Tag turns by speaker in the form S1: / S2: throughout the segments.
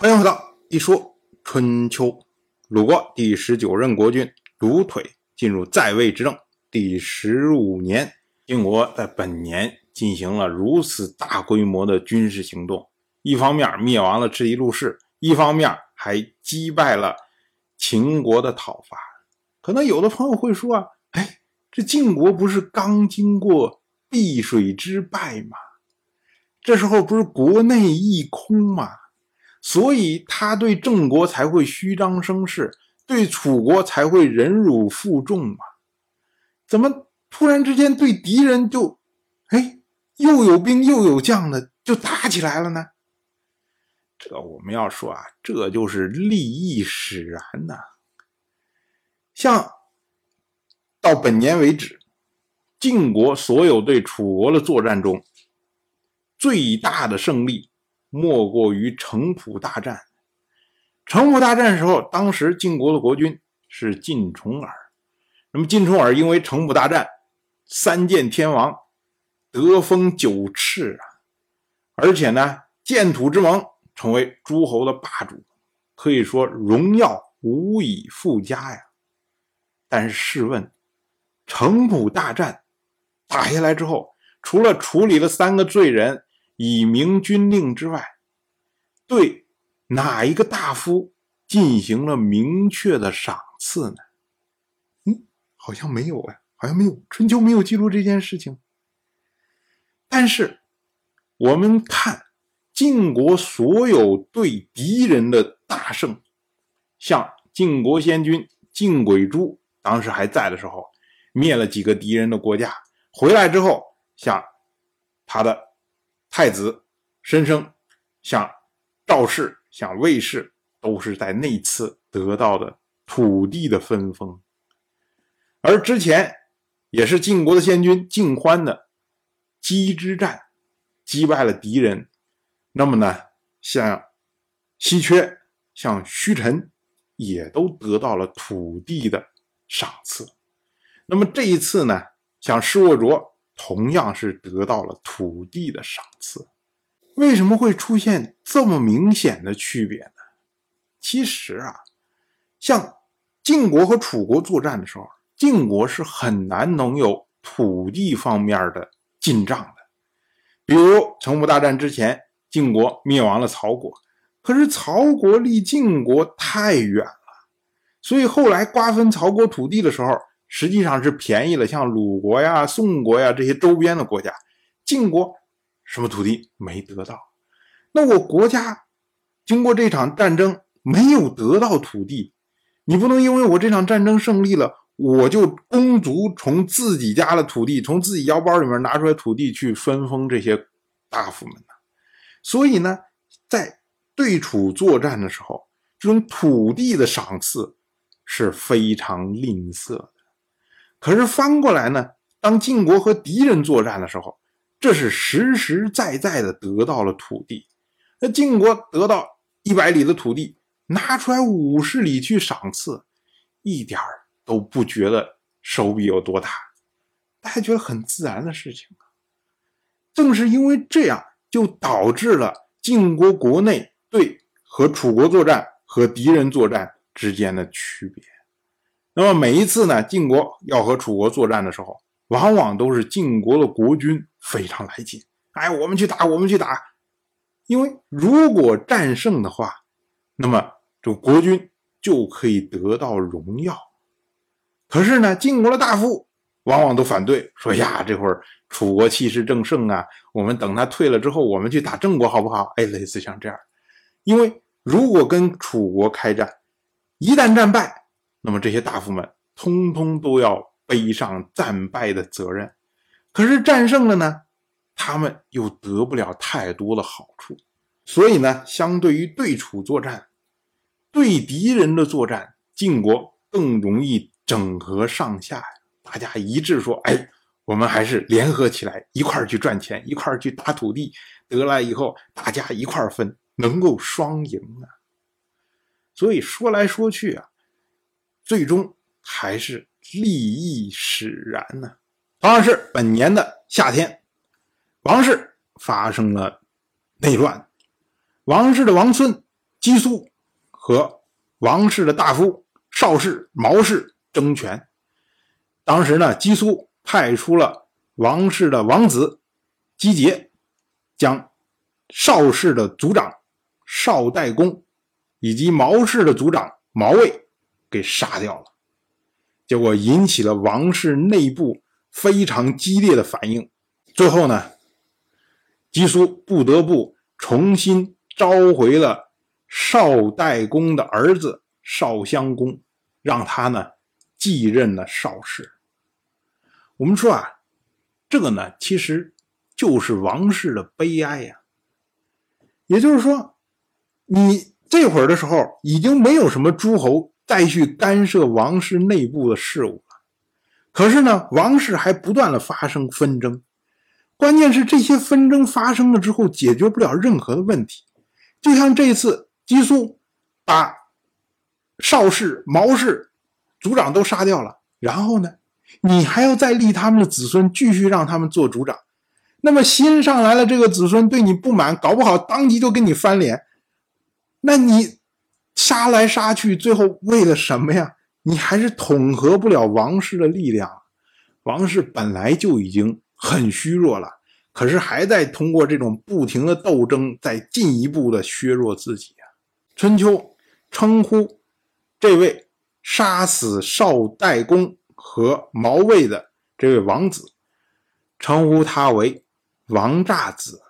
S1: 欢迎回到一说春秋。鲁国第十九任国君鲁腿进入在位执政第十五年，晋国在本年进行了如此大规模的军事行动，一方面灭亡了赤狄陆氏，一方面还击败了秦国的讨伐。可能有的朋友会说啊，哎，这晋国不是刚经过碧水之败吗？这时候不是国内一空吗？所以他对郑国才会虚张声势，对楚国才会忍辱负重嘛？怎么突然之间对敌人就，哎，又有兵又有将的就打起来了呢？这我们要说啊，这就是利益使然呐。像到本年为止，晋国所有对楚国的作战中，最大的胜利。莫过于城濮大战。城濮大战时候，当时晋国的国君是晋重耳。那么晋重耳因为城濮大战三箭天王，得封九赤啊，而且呢，建土之盟，成为诸侯的霸主，可以说荣耀无以复加呀。但是试问，城濮大战打下来之后，除了处理了三个罪人，以明军令之外，对哪一个大夫进行了明确的赏赐呢？嗯，好像没有啊，好像没有，春秋没有记录这件事情。但是我们看晋国所有对敌人的大胜，像晋国先君晋轨珠当时还在的时候，灭了几个敌人的国家，回来之后，像他的。太子申生，像赵氏、像魏氏，都是在那次得到的土地的分封。而之前也是晋国的先君晋欢的击之战，击败了敌人。那么呢，像稀缺、像虚臣，也都得到了土地的赏赐。那么这一次呢，像施沃卓。同样是得到了土地的赏赐，为什么会出现这么明显的区别呢？其实啊，像晋国和楚国作战的时候，晋国是很难能有土地方面的进账的。比如城濮大战之前，晋国灭亡了曹国，可是曹国离晋国太远了，所以后来瓜分曹国土地的时候。实际上是便宜了，像鲁国呀、宋国呀这些周边的国家，晋国什么土地没得到？那我国家经过这场战争没有得到土地，你不能因为我这场战争胜利了，我就公足从自己家的土地，从自己腰包里面拿出来土地去分封这些大夫们呢？所以呢，在对楚作战的时候，这种土地的赏赐是非常吝啬的。可是翻过来呢，当晋国和敌人作战的时候，这是实实在在的得到了土地。那晋国得到一百里的土地，拿出来五十里去赏赐，一点儿都不觉得手笔有多大，大家觉得很自然的事情啊。正是因为这样，就导致了晋国国内对和楚国作战和敌人作战之间的区别。那么每一次呢，晋国要和楚国作战的时候，往往都是晋国的国君非常来劲，哎，我们去打，我们去打。因为如果战胜的话，那么这国君就可以得到荣耀。可是呢，晋国的大夫往往都反对，说呀，这会儿楚国气势正盛啊，我们等他退了之后，我们去打郑国好不好？哎，类似像这样，因为如果跟楚国开战，一旦战败。那么这些大夫们通通都要背上战败的责任，可是战胜了呢，他们又得不了太多的好处。所以呢，相对于对楚作战，对敌人的作战，晋国更容易整合上下，大家一致说：“哎，我们还是联合起来，一块儿去赚钱，一块儿去打土地，得来以后大家一块儿分，能够双赢啊。”所以说来说去啊。最终还是利益使然呢。同样是本年的夏天，王室发生了内乱，王室的王孙姬苏和王室的大夫邵氏、毛氏争权。当时呢，姬苏派出了王室的王子姬杰，将邵氏的族长邵代公以及毛氏的族长毛卫给杀掉了。结果引起了王室内部非常激烈的反应。最后呢，吉苏不得不重新召回了少代公的儿子少襄公，让他呢继任了少氏。我们说啊，这个呢其实就是王室的悲哀呀。也就是说，你这会儿的时候已经没有什么诸侯再去干涉王室内部的事务了，可是呢，王室还不断的发生纷争。关键是这些纷争发生了之后，解决不了任何的问题。就像这次姬苏把邵氏、毛氏族长都杀掉了，然后呢，你还要再立他们的子孙，继续让他们做族长。那么新上来了这个子孙对你不满，搞不好当即就跟你翻脸。那你杀来杀去，最后为了什么呀？你还是统合不了王室的力量。王室本来就已经。很虚弱了，可是还在通过这种不停的斗争，在进一步的削弱自己啊。春秋称呼这位杀死少代公和毛卫的这位王子，称呼他为王炸子。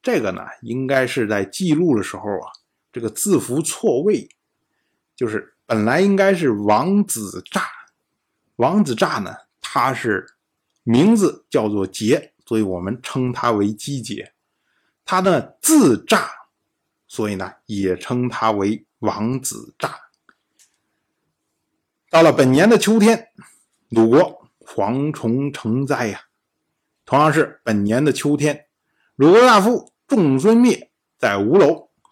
S1: 这个呢，应该是在记录的时候啊，这个字符错位，就是本来应该是王子诈，王子诈呢，他是。名字叫做桀，所以我们称他为姬桀。他的字诈，所以呢也称他为王子诈。到了本年的秋天，鲁国蝗虫成灾呀。同样是本年的秋天，鲁国大夫仲孙灭在吴楼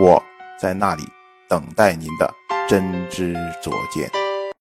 S1: 我在那里等待您的真知灼见。